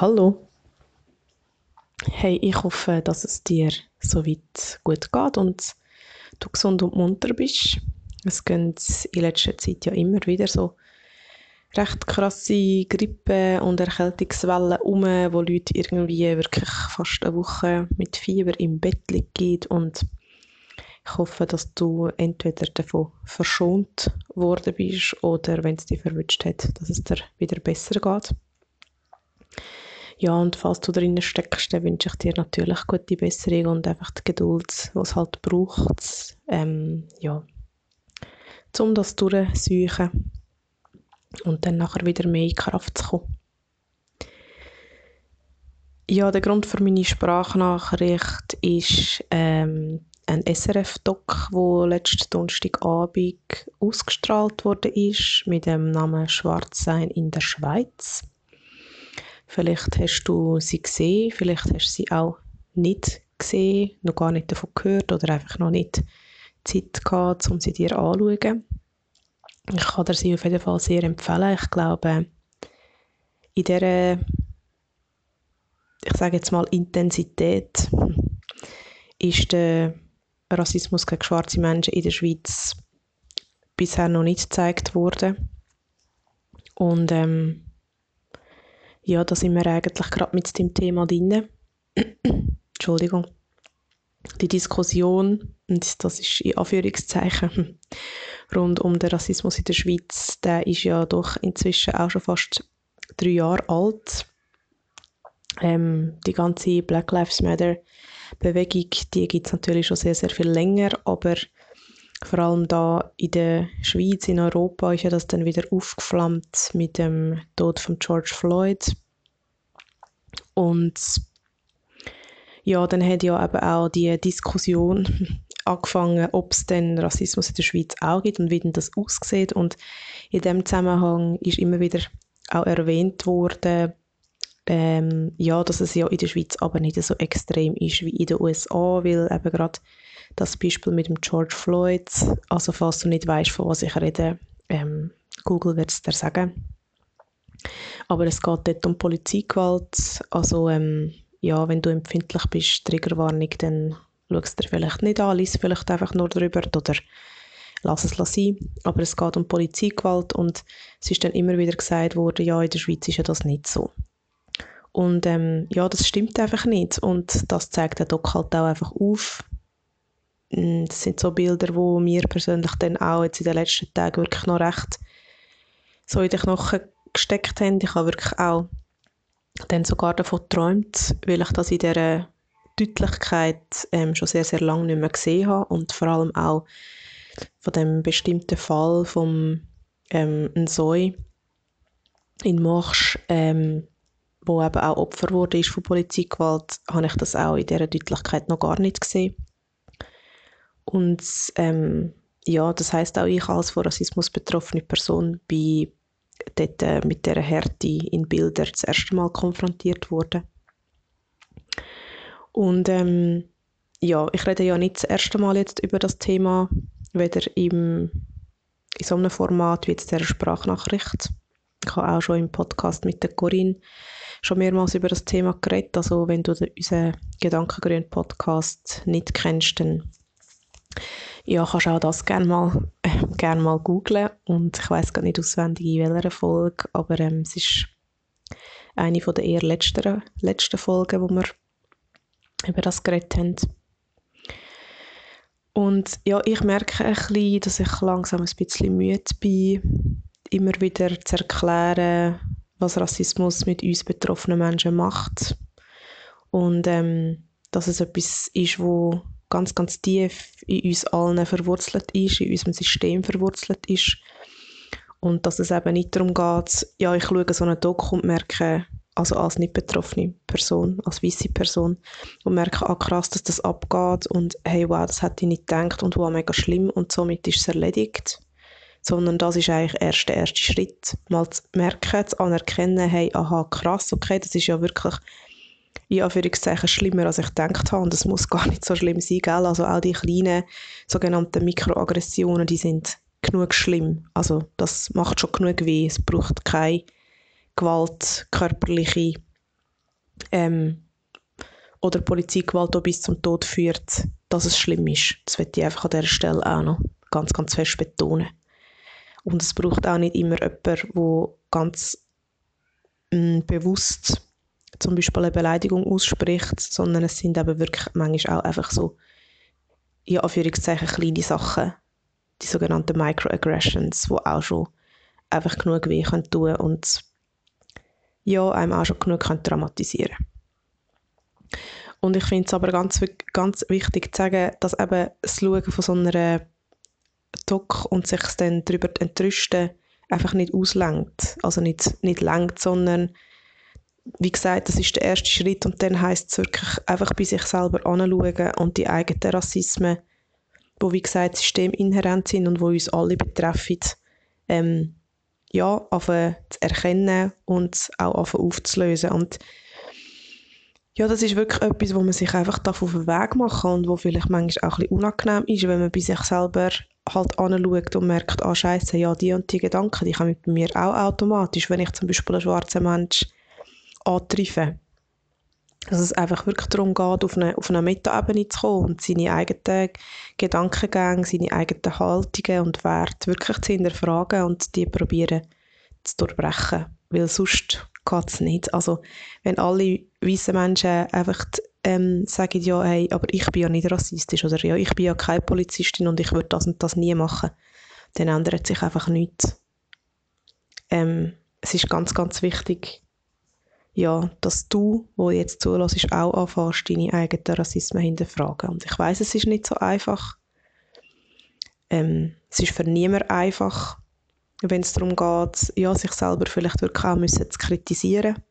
Hallo. Hey, ich hoffe, dass es dir soweit gut geht und du gesund und munter bist. Es gehen in letzter Zeit ja immer wieder so recht krasse Grippe- und Erkältungswellen um, wo Leute irgendwie wirklich fast eine Woche mit Fieber im Bett liegen und ich hoffe, dass du entweder davon verschont worden bist oder wenn es dich verwünscht hat, dass es dir wieder besser geht. Ja, und falls du drinnen steckst, dann wünsche ich dir natürlich gute Besserung und einfach die Geduld, die es halt braucht, ähm, ja, um das durchzusuchen und dann nachher wieder mehr in Kraft zu kommen. Ja, der Grund für meine Sprachnachricht ist ähm, ein SRF-Doc, wo letzten Donnerstagabend ausgestrahlt wurde ist mit dem Namen Schwarzsein in der Schweiz. Vielleicht hast du sie gesehen, vielleicht hast du sie auch nicht gesehen, noch gar nicht davon gehört oder einfach noch nicht Zeit gehabt, um sie dir anzuschauen. Ich kann dir sie auf jeden Fall sehr empfehlen. Ich glaube, in dieser, ich sage jetzt mal, Intensität ist der Rassismus gegen schwarze Menschen in der Schweiz bisher noch nicht gezeigt worden. Und ähm, ja, da sind wir eigentlich gerade mit dem Thema drin. Entschuldigung. Die Diskussion, und das ist in Anführungszeichen, rund um den Rassismus in der Schweiz, der ist ja doch inzwischen auch schon fast drei Jahre alt. Ähm, die ganze Black Lives Matter Bewegung, die gibt es natürlich schon sehr, sehr viel länger, aber vor allem da in der Schweiz, in Europa, ist ja das dann wieder aufgeflammt mit dem Tod von George Floyd. Und ja, dann hat ja eben auch die Diskussion angefangen, ob es denn Rassismus in der Schweiz auch gibt und wie denn das aussieht. Und in dem Zusammenhang ist immer wieder auch erwähnt worden, ähm, ja, dass es ja in der Schweiz aber nicht so extrem ist wie in den USA, weil eben gerade das Beispiel mit dem George Floyd, also falls du nicht weißt, von was ich rede, ähm, Google wird es dir sagen. Aber es geht dort um Polizeigewalt, also ähm, ja, wenn du empfindlich bist, Triggerwarnung, dann schau es dir vielleicht nicht an, lies vielleicht einfach nur darüber oder lass es sein. Aber es geht um Polizeigewalt und es ist dann immer wieder gesagt worden, ja, in der Schweiz ist ja das nicht so. Und ähm, ja, das stimmt einfach nicht. Und das zeigt der Doc halt auch einfach auf. Mm, das sind so Bilder, wo mir persönlich dann auch jetzt in den letzten Tagen wirklich noch recht so in den Knochen gesteckt haben. Ich habe wirklich auch dann sogar davon geträumt, weil ich das in dieser Deutlichkeit ähm, schon sehr, sehr lange nicht mehr gesehen habe und vor allem auch von dem bestimmten Fall vom ähm, Nsoi in Marsch ähm, wo eben auch Opfer wurde ist von Polizeigewalt, habe ich das auch in dieser Deutlichkeit noch gar nicht gesehen. Und ähm, ja, das heißt auch ich als von Rassismus betroffene Person bin dort äh, mit dieser Härte in Bildern das erste Mal konfrontiert worden. Und ähm, ja, ich rede ja nicht das erste Mal jetzt über das Thema, weder im, in so einem Format wie jetzt der Sprachnachricht. Ich habe auch schon im Podcast mit der Corinne schon mehrmals über das Thema geredet. Also wenn du unseren Gedankengrün Podcast nicht kennst, dann ja, kannst auch das gerne mal, äh, gerne mal googlen. Und ich weiß gar nicht auswendig in welcher Folge, aber ähm, es ist eine von der eher letzten, letzten Folgen, wo wir über das geredet haben. Und ja, ich merke ein bisschen, dass ich langsam ein bisschen müde bin, immer wieder zu erklären, was Rassismus mit uns betroffenen Menschen macht. Und ähm, dass es etwas ist, wo ganz, ganz tief in uns allen verwurzelt ist, in unserem System verwurzelt ist. Und dass es eben nicht darum geht, ja, ich schaue so einen Doku und merke, also als nicht betroffene Person, als weiße Person, und merke, ah krass, dass das abgeht und hey, wow, das hätte ich nicht gedacht und wow, mega schlimm und somit ist es erledigt sondern das ist eigentlich erst der erste Schritt. Mal zu merken, zu anerkennen, hey, aha, krass, okay, das ist ja wirklich in Anführungszeichen schlimmer, als ich gedacht habe und das muss gar nicht so schlimm sein, gell? also all die kleinen sogenannten Mikroaggressionen, die sind genug schlimm, also das macht schon genug weh, es braucht keine Gewalt, körperliche ähm, oder Polizeigewalt auch bis zum Tod führt, dass es schlimm ist. Das möchte ich einfach an dieser Stelle auch noch ganz, ganz fest betonen. Und es braucht auch nicht immer jemanden, der ganz mh, mm, bewusst zum Beispiel eine Beleidigung ausspricht, sondern es sind eben wirklich manchmal auch einfach so, in Anführungszeichen, kleine Sachen, die sogenannten Microaggressions, die auch schon einfach genug weh können tun und ja, einem auch schon genug können traumatisieren Und ich finde es aber ganz, ganz wichtig zu sagen, dass eben das Schauen von so einer Doc und sich dann darüber entrüsten einfach nicht auslenkt. Also nicht, nicht lenkt, sondern wie gesagt, das ist der erste Schritt und dann heißt es wirklich einfach bei sich selber anschauen und die eigenen Rassismen, wo wie gesagt systeminhärent sind und wo uns alle betreffen, ähm, ja, zu erkennen und auch aufzulösen. Und ja, das ist wirklich etwas, wo man sich einfach auf den Weg machen kann und wo vielleicht manchmal auch ein bisschen unangenehm ist, wenn man bei sich selber halt anschaut und merkt, ah scheiße, ja, die und die Gedanken, die kommen bei mir auch automatisch, wenn ich zum Beispiel einen schwarzen Mensch antreffe. Dass es einfach wirklich darum geht, auf eine, auf eine Metaebene zu kommen und seine eigenen Gedankengänge, seine eigenen Haltungen und Werte wirklich zu hinterfragen und die probieren zu durchbrechen. Weil sonst geht es nicht. Also, wenn alle weißen Menschen einfach ähm, sagen, ja, hey, aber ich bin ja nicht rassistisch oder ja, ich bin ja keine Polizistin und ich würde das und das nie machen, dann ändert sich einfach nichts. Ähm, es ist ganz, ganz wichtig, ja, dass du, wo jetzt zulässt, auch anfängst, deine eigenen Rassismen hinterfragen. Und ich weiß, es ist nicht so einfach. Ähm, es ist für niemand einfach, wenn es darum geht, ja, sich selber vielleicht wirklich auch müssen zu kritisieren.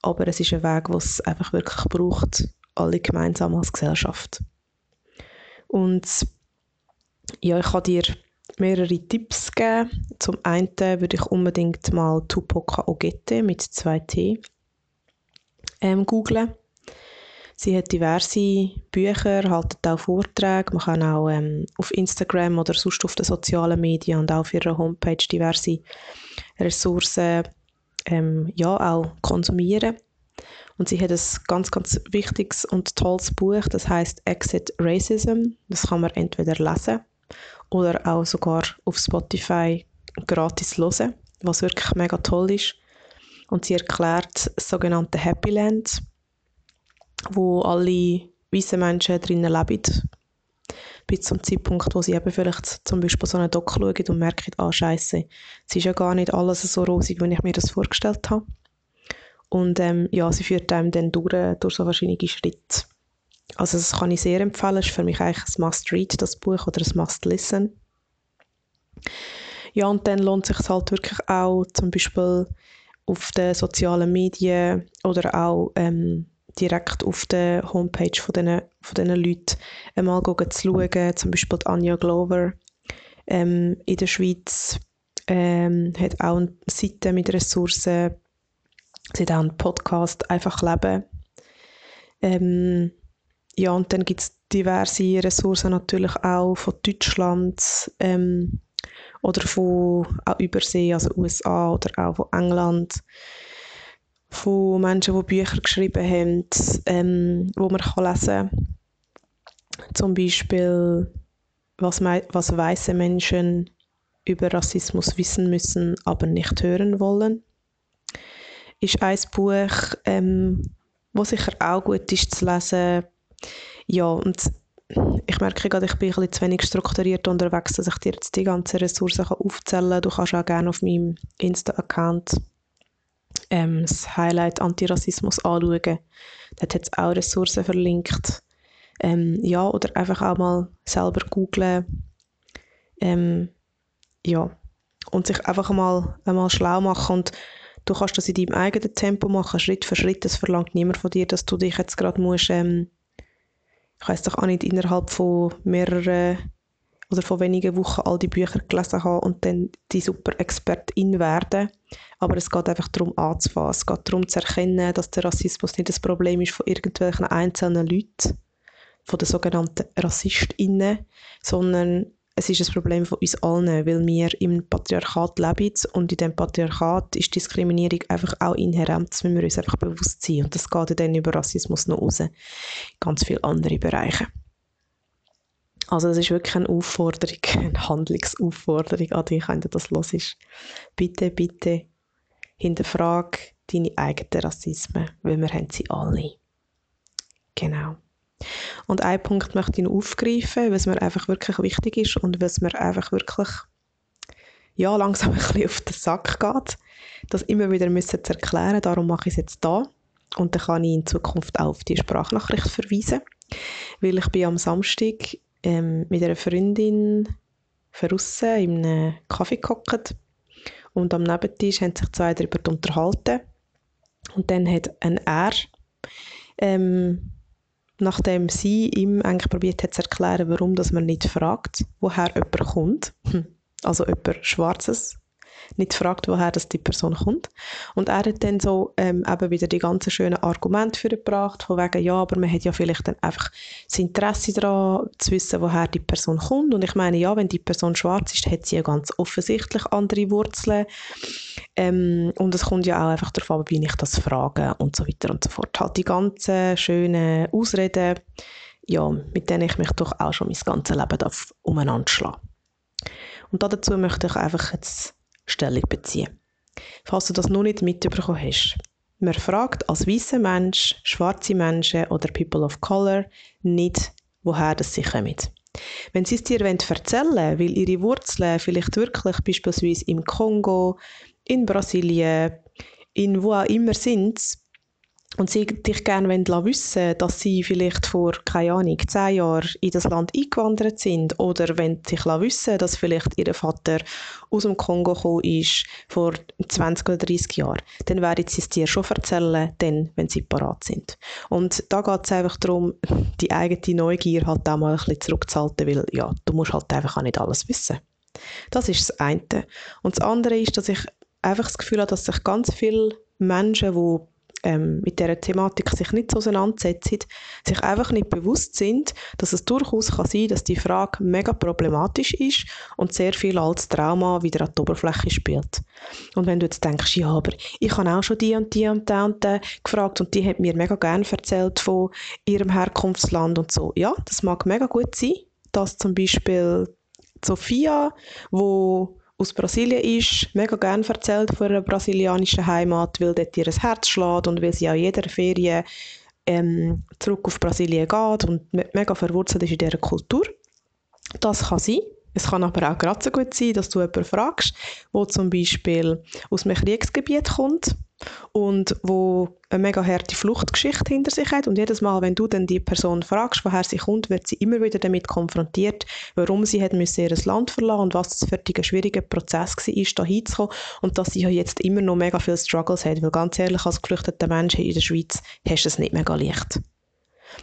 Aber es ist ein Weg, den es einfach wirklich braucht, alle gemeinsam als Gesellschaft. Und ja, ich kann dir mehrere Tipps geben. Zum einen würde ich unbedingt mal Tupoka Ogette mit 2T ähm, googlen. Sie hat diverse Bücher, haltet auch Vorträge. Man kann auch ähm, auf Instagram oder sonst auf den sozialen Medien und auch auf ihrer Homepage diverse Ressourcen ähm, ja, auch konsumieren. Und sie hat ein ganz, ganz wichtiges und tolles Buch, das heißt Exit Racism. Das kann man entweder lesen oder auch sogar auf Spotify gratis hören, was wirklich mega toll ist. Und sie erklärt das sogenannte Happy Land, wo alle weißen Menschen drinnen leben, bis zum Zeitpunkt, wo sie eben vielleicht zum Beispiel so einen Doc schauen und merken, ah, scheiße, es ist ja gar nicht alles so rosig, wie ich mir das vorgestellt habe. Und ähm, ja, sie führt einem dann durch, durch so verschiedene Schritte. Also das kann ich sehr empfehlen, ist für mich eigentlich ein Must-Read, das Buch, oder ein Must-Listen. Ja, und dann lohnt es sich halt wirklich auch, zum Beispiel auf den sozialen Medien oder auch ähm, direkt auf der Homepage von diesen, von diesen Leuten einmal zu schauen. Zum Beispiel Anja Glover ähm, in der Schweiz ähm, hat auch eine Seite mit Ressourcen. Sie hat auch einen Podcast «Einfach leben». Ähm, ja, und dann gibt es diverse Ressourcen natürlich auch von Deutschland ähm, oder von auch Übersee, also USA oder auch von England von Menschen, die Bücher geschrieben haben, ähm, wo man kann lesen kann. Zum Beispiel, was, was weiße Menschen über Rassismus wissen müssen, aber nicht hören wollen. Ist ein Buch, ähm, wo sicher auch gut ist zu lesen. Ja, und ich merke gerade, ich bin ein bisschen zu wenig strukturiert unterwegs, dass ich dir jetzt die ganzen Ressourcen aufzählen kann. Du kannst auch gerne auf meinem Insta-Account ähm, das Highlight Antirassismus anschauen. Dort hat es auch Ressourcen verlinkt. Ähm, ja, oder einfach auch mal selber googlen. Ähm, ja, und sich einfach mal, einmal schlau machen und du kannst das in deinem eigenen Tempo machen, Schritt für Schritt. Das verlangt niemand von dir, dass du dich jetzt gerade musst, ähm, ich weiß doch auch nicht, innerhalb von mehreren oder von wenigen Wochen all die Bücher gelesen haben und dann die super Expertin werden. Aber es geht einfach darum anzufangen. Es geht darum zu erkennen, dass der Rassismus nicht das Problem ist von irgendwelchen einzelnen Leuten, von den sogenannten RassistInnen, sondern es ist ein Problem von uns allen, weil wir im Patriarchat leben und in dem Patriarchat ist Diskriminierung einfach auch inhärent, das müssen wir uns einfach bewusst sein. Und das geht dann über Rassismus noch raus, in ganz viele andere Bereiche. Also es ist wirklich eine Aufforderung, eine Handlungsaufforderung an dich, wenn du das ist. Bitte, bitte hinterfrag deine eigenen Rassismen, weil wir haben sie alle. Genau. Und einen Punkt möchte ich noch aufgreifen, was mir einfach wirklich wichtig ist und was mir einfach wirklich ja, langsam ein bisschen auf den Sack geht, das immer wieder müssen zu erklären. Darum mache ich es jetzt da. Und dann kann ich in Zukunft auch auf die Sprachnachricht verweisen, weil ich bin am Samstag ähm, mit einer Freundin draussen in einem Kaffee gehockt. Und am Nebentisch haben sich zwei darüber unterhalten. Und dann hat ein R ähm, nachdem sie ihm eigentlich probiert hat zu erklären, warum dass man nicht fragt, woher jemand kommt, hm. also jemand Schwarzes, nicht fragt, woher das die Person kommt. Und er hat dann so ähm, eben wieder die ganzen schönen Argumente für gebracht, von wegen, ja, aber man hat ja vielleicht dann einfach das Interesse daran, zu wissen, woher die Person kommt. Und ich meine, ja, wenn die Person schwarz ist, hat sie ja ganz offensichtlich andere Wurzeln. Ähm, und es kommt ja auch einfach darauf an, wie ich das frage und so weiter und so fort. Halt die ganzen schönen Ausreden, ja, mit denen ich mich doch auch schon mein ganzes Leben umeinander schlage. Und dazu möchte ich einfach jetzt Stellung beziehen. Falls du das noch nicht mitbekommen hast. Man fragt als weißer Mensch, schwarze Menschen oder People of Color nicht, woher das sie kommen. Wenn sie es dir erzählen wollen, weil ihre Wurzeln vielleicht wirklich beispielsweise im Kongo, in Brasilien, in wo auch immer sind, und sie dich gerne wissen dass sie vielleicht vor, keine Ahnung, zehn Jahren in das Land eingewandert sind oder wenn sie wissen, dass vielleicht ihr Vater aus dem Kongo gekommen ist vor 20 oder 30 Jahren, dann werden sie es dir schon erzählen, dann, wenn sie parat sind. Und da geht es einfach darum, die eigene Neugier halt auch mal ein bisschen zurückzuhalten, weil ja, du musst halt einfach auch nicht alles wissen. Das ist das eine. Und das andere ist, dass ich einfach das Gefühl habe, dass sich ganz viele Menschen, die ähm, mit dieser Thematik sich nicht auseinandersetzen, sich einfach nicht bewusst sind, dass es durchaus kann sein dass die Frage mega problematisch ist und sehr viel als Trauma wieder an die Oberfläche spielt. Und wenn du jetzt denkst, ja, aber ich habe auch schon die und die und die und die gefragt und die hat mir mega gerne erzählt von ihrem Herkunftsland und so. Ja, das mag mega gut sein, dass zum Beispiel Sophia, wo aus Brasilien ist, mega gerne erzählt von einer brasilianischen Heimat, weil dort ihr Herz schlägt und weil sie auch jeder Ferien ähm, zurück auf Brasilien geht und mega verwurzelt ist in dieser Kultur. Das kann sein. Es kann aber auch gerade so gut sein, dass du jemanden fragst, der zum Beispiel aus einem Kriegsgebiet kommt und wo eine mega harte Fluchtgeschichte hinter sich hat. Und jedes Mal, wenn du dann die Person fragst, woher sie kommt, wird sie immer wieder damit konfrontiert, warum sie hat müssen ihr Land verlassen und was das für ein schwieriger Prozess war, da hinzukommen. Und dass sie ja jetzt immer noch mega viele Struggles hat, weil ganz ehrlich, als geflüchteter Mensch in der Schweiz hast du es nicht mega leicht.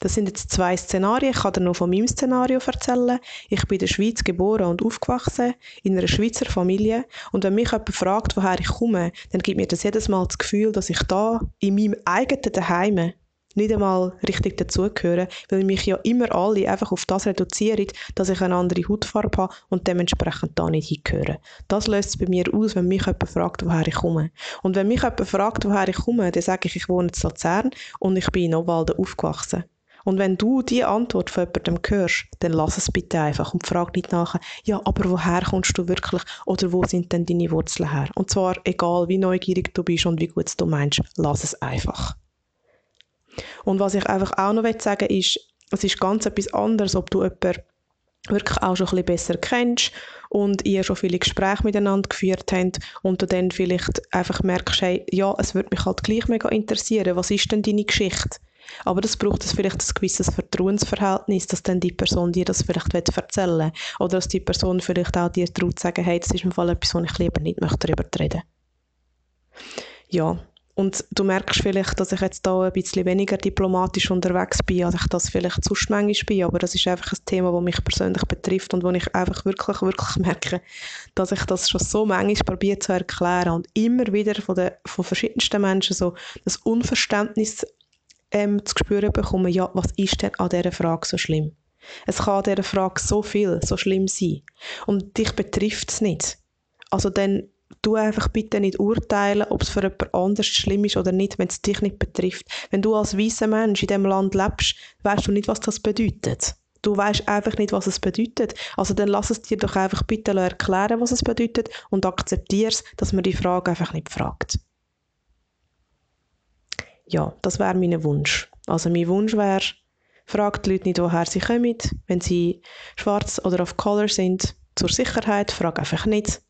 Das sind jetzt zwei Szenarien. Ich kann dir noch von meinem Szenario erzählen. Ich bin in der Schweiz geboren und aufgewachsen, in einer Schweizer Familie. Und wenn mich jemand fragt, woher ich komme, dann gibt mir das jedes Mal das Gefühl, dass ich da in meinem eigenen Daheim nicht einmal richtig dazugehöre, weil mich ja immer alle einfach auf das reduzieren, dass ich eine andere Hautfarbe habe und dementsprechend da nicht hingehöre. Das löst es bei mir aus, wenn mich jemand fragt, woher ich komme. Und wenn mich jemand fragt, woher ich komme, dann sage ich, ich wohne in Luzern und ich bin in Obwalden aufgewachsen. Und wenn du die Antwort von jemandem hörst, dann lass es bitte einfach und frag nicht nachher, ja, aber woher kommst du wirklich oder wo sind denn deine Wurzeln her? Und zwar egal, wie neugierig du bist und wie gut du meinst, lass es einfach. Und was ich einfach auch noch sagen will, ist, es ist ganz etwas anderes, ob du jemanden wirklich auch schon ein bisschen besser kennst und ihr schon viele Gespräche miteinander geführt habt und du dann vielleicht einfach merkst, hey, ja, es würde mich halt gleich mega interessieren, was ist denn deine Geschichte? Aber das braucht es vielleicht ein gewisses Vertrauensverhältnis, dass dann die Person dir das vielleicht erzählen will. Oder dass die Person vielleicht auch dir traut sagen, hey, das ist im Fall etwas, wo ich lieber nicht möchte darüber reden. Ja, und du merkst vielleicht, dass ich jetzt da ein bisschen weniger diplomatisch unterwegs bin, als ich das vielleicht sonst manchmal bin. Aber das ist einfach ein Thema, das mich persönlich betrifft und wo ich einfach wirklich, wirklich merke, dass ich das schon so manchmal probiere zu erklären und immer wieder von, den, von verschiedensten Menschen so das Unverständnis ähm, zu spüren bekommen, ja, was ist denn an dieser Frage so schlimm? Es kann an dieser Frage so viel, so schlimm sein. Und dich betrifft es nicht. Also dann du einfach bitte nicht urteilen, ob es für jemand anderes schlimm ist oder nicht, wenn es dich nicht betrifft. Wenn du als weißer Mensch in diesem Land lebst, weißt du nicht, was das bedeutet. Du weißt einfach nicht, was es bedeutet. Also dann lass es dir doch einfach bitte erklären, was es bedeutet und akzeptiere es, dass man die Frage einfach nicht fragt. Ja, das wäre mein Wunsch. Also mein Wunsch wäre, fragt die Leute nicht, woher sie kommen. Wenn sie schwarz oder auf Color sind, zur Sicherheit, frag einfach nicht.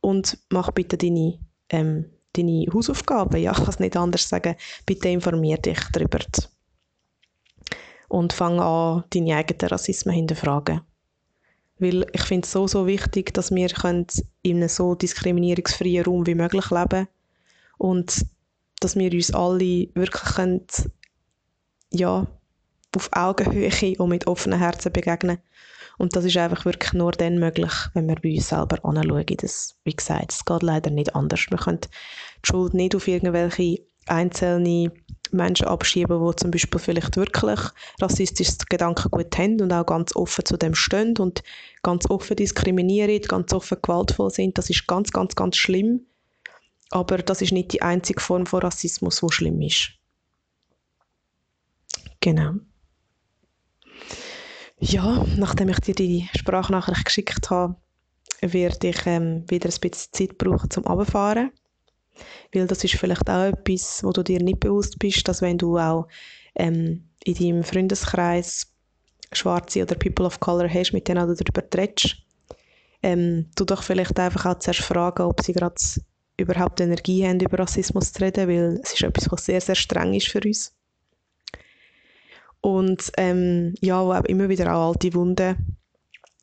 Und mach bitte deine, ähm, deine Hausaufgaben. Ja, ich kann es nicht anders sagen. Bitte informier dich darüber und fang an, deine eigenen Rassismen hinterfragen. Weil ich finde es so, so wichtig, dass wir in einem so diskriminierungsfreien Raum wie möglich leben und dass wir uns alle wirklich können, ja, auf Augenhöhe und mit offenen Herzen begegnen. Und das ist einfach wirklich nur dann möglich, wenn wir bei uns selber anschauen. Das, wie gesagt, es geht leider nicht anders. Wir können die Schuld nicht auf irgendwelche einzelne Menschen abschieben, die zum Beispiel vielleicht wirklich rassistisches Gedankengut haben und auch ganz offen zu dem stehen und ganz offen diskriminieren, ganz offen gewaltvoll sind. Das ist ganz, ganz, ganz schlimm. Aber das ist nicht die einzige Form von Rassismus, die schlimm ist. Genau. Ja, nachdem ich dir die Sprachnachricht geschickt habe, werde ich ähm, wieder ein bisschen Zeit brauchen zum Abfahren. Weil das ist vielleicht auch etwas, wo du dir nicht bewusst bist, dass wenn du auch ähm, in deinem Freundeskreis Schwarze oder People of Color hast, mit denen du darüber redest, ähm, du doch vielleicht einfach auch zuerst fragen, ob sie gerade überhaupt Energie haben, über Rassismus zu reden, weil es ist etwas, was sehr, sehr streng ist für uns. Und ähm, ja, wo auch immer wieder auch alte Wunden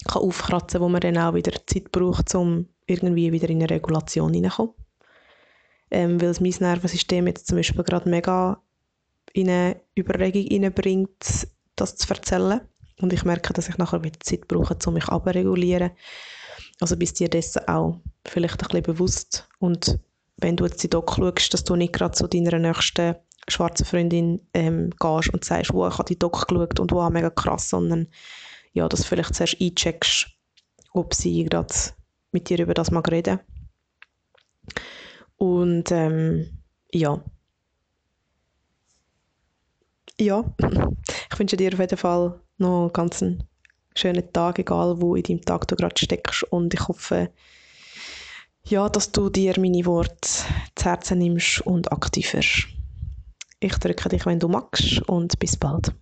kann aufkratzen, wo man dann auch wieder Zeit braucht, um irgendwie wieder in eine Regulation hineinzukommen ähm, weil mein Nervensystem jetzt zum Beispiel gerade mega in eine Überregung hineinbringt, das zu erzählen. Und ich merke, dass ich nachher wieder Zeit brauche, um mich abzuregulieren. Also bist dir dessen auch vielleicht ein bisschen bewusst. Und wenn du jetzt die Doc schaust, dass du nicht gerade zu deiner nächsten schwarzen Freundin ähm, gehst und sagst, wo ich habe die Doc geschaut und wow, mega krass, sondern ja, dass du vielleicht zuerst eincheckst, ob sie gerade mit dir über das mag reden und ähm, ja. Ja, ich wünsche dir auf jeden Fall noch einen ganz schönen Tag, egal wo in deinem Tag du gerade steckst. Und ich hoffe, ja, dass du dir meine Worte zu Herzen nimmst und aktiv wirst. Ich drücke dich, wenn du magst und bis bald.